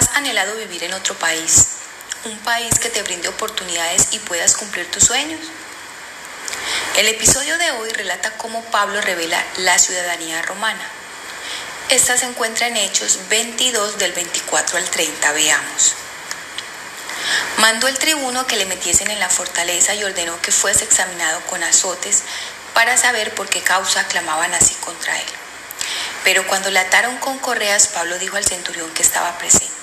¿Has anhelado vivir en otro país? Un país que te brinde oportunidades y puedas cumplir tus sueños. El episodio de hoy relata cómo Pablo revela la ciudadanía romana. Esta se encuentra en Hechos 22 del 24 al 30. Veamos. Mandó el tribuno que le metiesen en la fortaleza y ordenó que fuese examinado con azotes para saber por qué causa clamaban así contra él. Pero cuando le ataron con correas, Pablo dijo al centurión que estaba presente,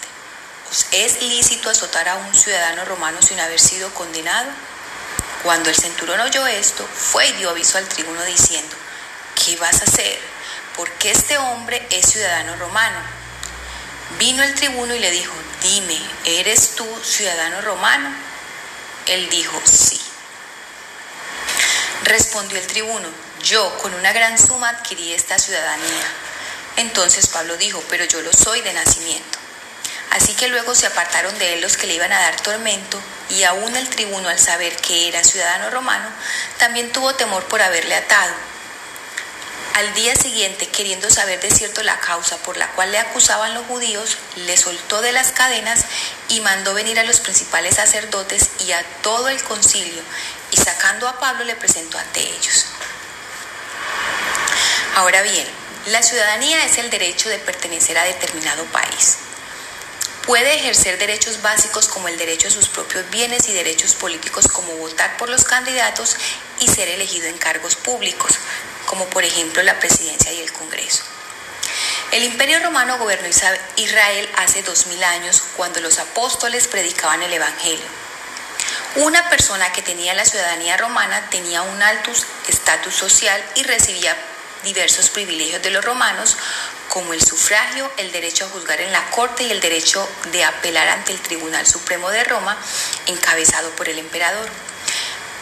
¿os es lícito azotar a un ciudadano romano sin haber sido condenado? Cuando el centurión oyó esto, fue y dio aviso al tribuno diciendo, ¿qué vas a hacer? Porque este hombre es ciudadano romano. Vino el tribuno y le dijo, dime, ¿eres tú ciudadano romano? Él dijo, sí. Respondió el tribuno, yo con una gran suma adquirí esta ciudadanía. Entonces Pablo dijo, pero yo lo soy de nacimiento. Así que luego se apartaron de él los que le iban a dar tormento, y aún el tribuno al saber que era ciudadano romano, también tuvo temor por haberle atado. Al día siguiente, queriendo saber de cierto la causa por la cual le acusaban los judíos, le soltó de las cadenas y mandó venir a los principales sacerdotes y a todo el concilio, y sacando a Pablo le presentó ante ellos. Ahora bien, la ciudadanía es el derecho de pertenecer a determinado país. Puede ejercer derechos básicos como el derecho a sus propios bienes y derechos políticos como votar por los candidatos y ser elegido en cargos públicos, como por ejemplo la presidencia y el Congreso. El imperio romano gobernó Israel hace dos mil años cuando los apóstoles predicaban el Evangelio. Una persona que tenía la ciudadanía romana tenía un alto estatus social y recibía diversos privilegios de los romanos como el sufragio, el derecho a juzgar en la corte y el derecho de apelar ante el Tribunal Supremo de Roma, encabezado por el emperador.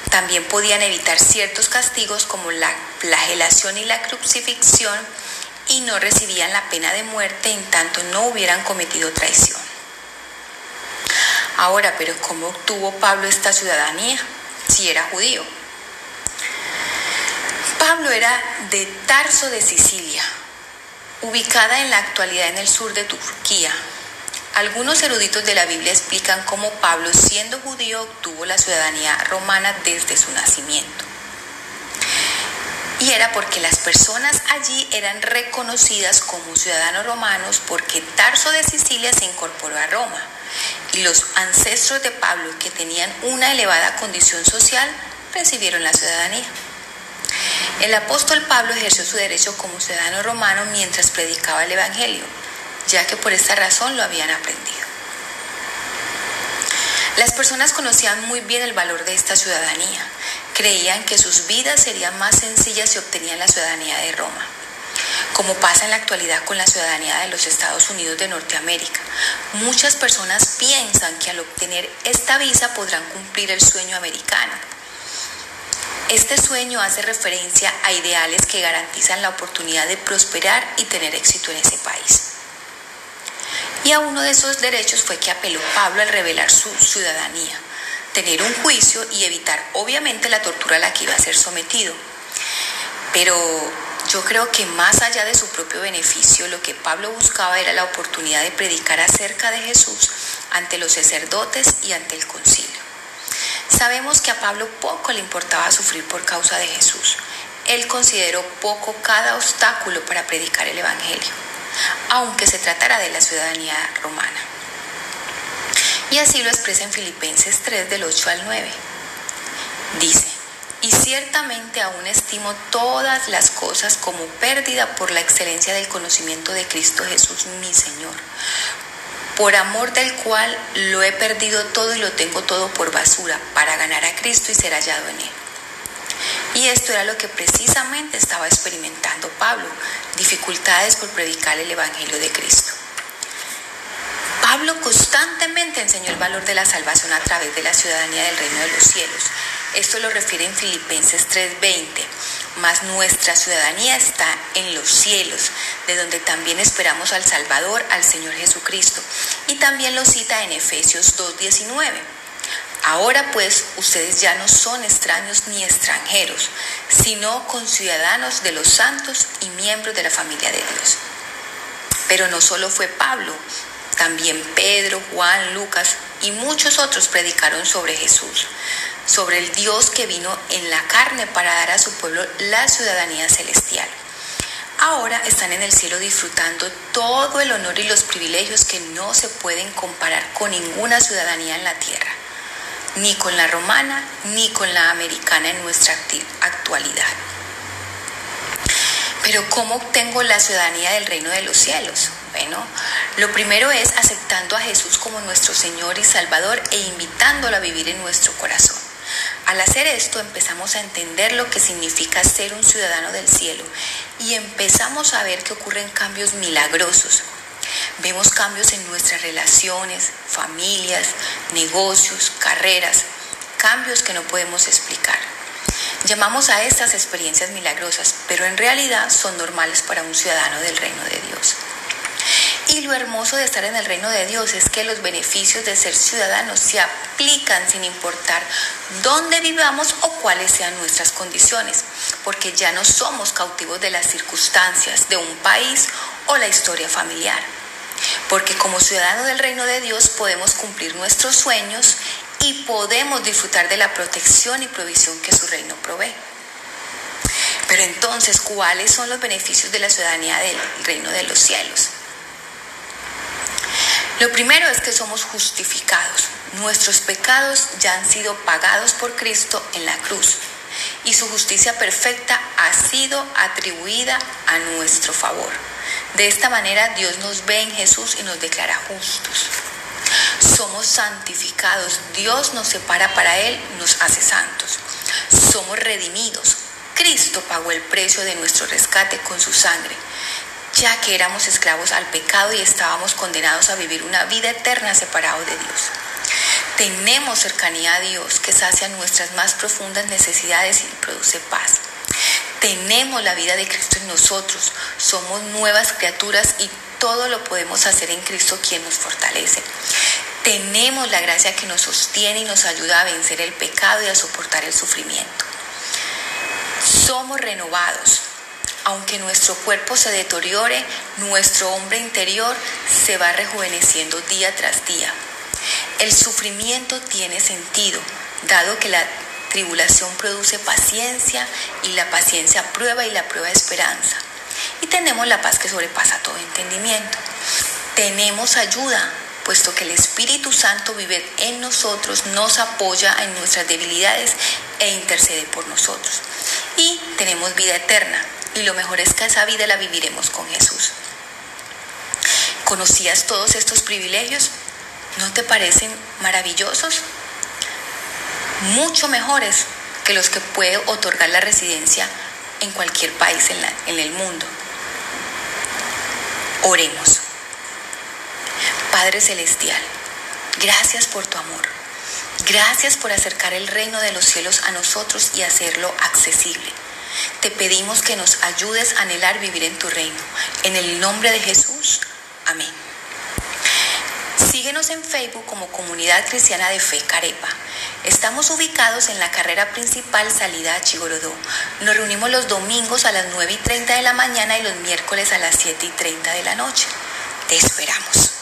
También podían evitar ciertos castigos como la flagelación y la crucifixión y no recibían la pena de muerte en tanto no hubieran cometido traición. Ahora, pero ¿cómo obtuvo Pablo esta ciudadanía si era judío? Pablo era de Tarso de Sicilia, ubicada en la actualidad en el sur de Turquía. Algunos eruditos de la Biblia explican cómo Pablo, siendo judío, obtuvo la ciudadanía romana desde su nacimiento. Y era porque las personas allí eran reconocidas como ciudadanos romanos porque Tarso de Sicilia se incorporó a Roma. Y los ancestros de Pablo, que tenían una elevada condición social, recibieron la ciudadanía. El apóstol Pablo ejerció su derecho como ciudadano romano mientras predicaba el Evangelio, ya que por esta razón lo habían aprendido. Las personas conocían muy bien el valor de esta ciudadanía. Creían que sus vidas serían más sencillas si obtenían la ciudadanía de Roma. Como pasa en la actualidad con la ciudadanía de los Estados Unidos de Norteamérica, muchas personas piensan que al obtener esta visa podrán cumplir el sueño americano este sueño hace referencia a ideales que garantizan la oportunidad de prosperar y tener éxito en ese país. Y a uno de esos derechos fue que apeló Pablo al revelar su ciudadanía, tener un juicio y evitar obviamente la tortura a la que iba a ser sometido. Pero yo creo que más allá de su propio beneficio, lo que Pablo buscaba era la oportunidad de predicar acerca de Jesús ante los sacerdotes y ante el concilio. Sabemos que a Pablo poco le importaba sufrir por causa de Jesús. Él consideró poco cada obstáculo para predicar el Evangelio, aunque se tratara de la ciudadanía romana. Y así lo expresa en Filipenses 3 del 8 al 9. Dice, y ciertamente aún estimo todas las cosas como pérdida por la excelencia del conocimiento de Cristo Jesús mi Señor, por amor del cual lo he perdido todo y lo tengo todo por basura, para ganar a Cristo y ser hallado en él. Y esto era lo que precisamente estaba experimentando Pablo, dificultades por predicar el Evangelio de Cristo. Pablo constantemente enseñó el valor de la salvación a través de la ciudadanía del reino de los cielos. Esto lo refiere en Filipenses 3:20 mas nuestra ciudadanía está en los cielos, de donde también esperamos al Salvador, al Señor Jesucristo. Y también lo cita en Efesios 2.19. Ahora pues ustedes ya no son extraños ni extranjeros, sino conciudadanos de los santos y miembros de la familia de Dios. Pero no solo fue Pablo, También Pedro, Juan, Lucas y muchos otros predicaron sobre Jesús, sobre el Dios que vino en la carne para dar a su pueblo la ciudadanía celestial. Ahora están en el cielo disfrutando todo el honor y los privilegios que no se pueden comparar con ninguna ciudadanía en la tierra, ni con la romana ni con la americana en nuestra actualidad. Pero ¿cómo obtengo la ciudadanía del reino de los cielos? Bueno, lo primero es aceptando a Jesús como nuestro Señor y Salvador e invitándolo a vivir en nuestro corazón. Al hacer esto empezamos a entender lo que significa ser un ciudadano del cielo y empezamos a ver que ocurren cambios milagrosos. Vemos cambios en nuestras relaciones, familias, negocios, carreras, cambios que no podemos explicar. Llamamos a estas experiencias milagrosas, pero en realidad son normales para un ciudadano del reino de Dios. Y lo hermoso de estar en el reino de Dios es que los beneficios de ser ciudadanos se aplican sin importar dónde vivamos o cuáles sean nuestras condiciones, porque ya no somos cautivos de las circunstancias de un país o la historia familiar. Porque como ciudadanos del reino de Dios podemos cumplir nuestros sueños y podemos disfrutar de la protección y provisión que su reino provee. Pero entonces, ¿cuáles son los beneficios de la ciudadanía del reino de los cielos? Lo primero es que somos justificados. Nuestros pecados ya han sido pagados por Cristo en la cruz y su justicia perfecta ha sido atribuida a nuestro favor. De esta manera Dios nos ve en Jesús y nos declara justos. Somos santificados. Dios nos separa para Él, nos hace santos. Somos redimidos. Cristo pagó el precio de nuestro rescate con su sangre ya que éramos esclavos al pecado y estábamos condenados a vivir una vida eterna separados de Dios. Tenemos cercanía a Dios que sacia nuestras más profundas necesidades y produce paz. Tenemos la vida de Cristo en nosotros, somos nuevas criaturas y todo lo podemos hacer en Cristo quien nos fortalece. Tenemos la gracia que nos sostiene y nos ayuda a vencer el pecado y a soportar el sufrimiento. Somos renovados, aunque nuestro cuerpo se deteriore, nuestro hombre interior se va rejuveneciendo día tras día. El sufrimiento tiene sentido, dado que la tribulación produce paciencia y la paciencia prueba y la prueba esperanza. Y tenemos la paz que sobrepasa todo entendimiento. Tenemos ayuda, puesto que el Espíritu Santo vive en nosotros, nos apoya en nuestras debilidades e intercede por nosotros. Y tenemos vida eterna, y lo mejor es que esa vida la viviremos con Jesús. ¿Conocías todos estos privilegios? ¿No te parecen maravillosos? Mucho mejores que los que puede otorgar la residencia en cualquier país en, en el mundo. Oremos. Padre Celestial, gracias por tu amor. Gracias por acercar el reino de los cielos a nosotros y hacerlo accesible. Te pedimos que nos ayudes a anhelar vivir en tu reino. En el nombre de Jesús. Amén. Síguenos en Facebook como Comunidad Cristiana de Fe Carepa. Estamos ubicados en la carrera principal salida a Chigorodó. Nos reunimos los domingos a las 9 y 30 de la mañana y los miércoles a las 7 y 30 de la noche. Te esperamos.